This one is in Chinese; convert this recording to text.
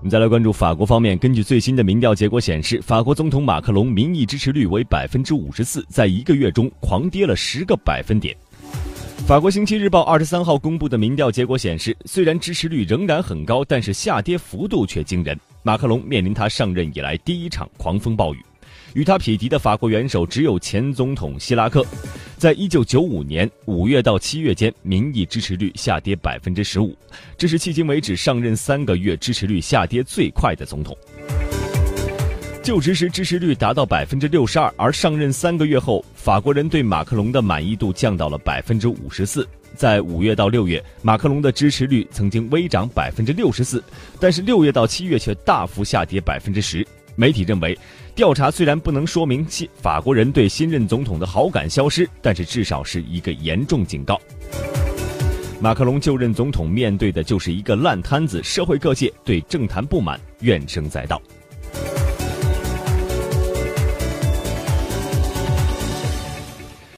我们再来关注法国方面，根据最新的民调结果显示，法国总统马克龙民意支持率为百分之五十四，在一个月中狂跌了十个百分点。法国星期日报二十三号公布的民调结果显示，虽然支持率仍然很高，但是下跌幅度却惊人。马克龙面临他上任以来第一场狂风暴雨，与他匹敌的法国元首只有前总统希拉克。在一九九五年五月到七月间，民意支持率下跌百分之十五，这是迄今为止上任三个月支持率下跌最快的总统。就职时支持率达到百分之六十二，而上任三个月后，法国人对马克龙的满意度降到了百分之五十四。在五月到六月，马克龙的支持率曾经微涨百分之六十四，但是六月到七月却大幅下跌百分之十。媒体认为，调查虽然不能说明新法国人对新任总统的好感消失，但是至少是一个严重警告。马克龙就任总统面对的就是一个烂摊子，社会各界对政坛不满怨声载道。